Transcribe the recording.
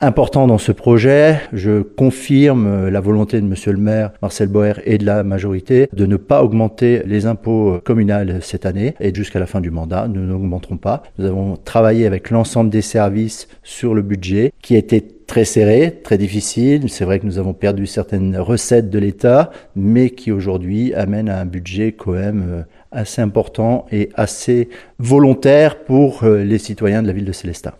important dans ce projet. Je confirme euh, la volonté de monsieur le maire Marcel Boer et de la majorité de ne pas augmenter les impôts euh, communaux cette année et jusqu'à la fin du mandat, nous n'augmenterons pas. Nous avons travaillé avec l'ensemble des services sur le budget qui était très serré, très difficile. C'est vrai que nous avons perdu certaines recettes de l'État, mais qui aujourd'hui amène à un budget quand même euh, assez important et assez volontaire pour les citoyens de la ville de Célestat.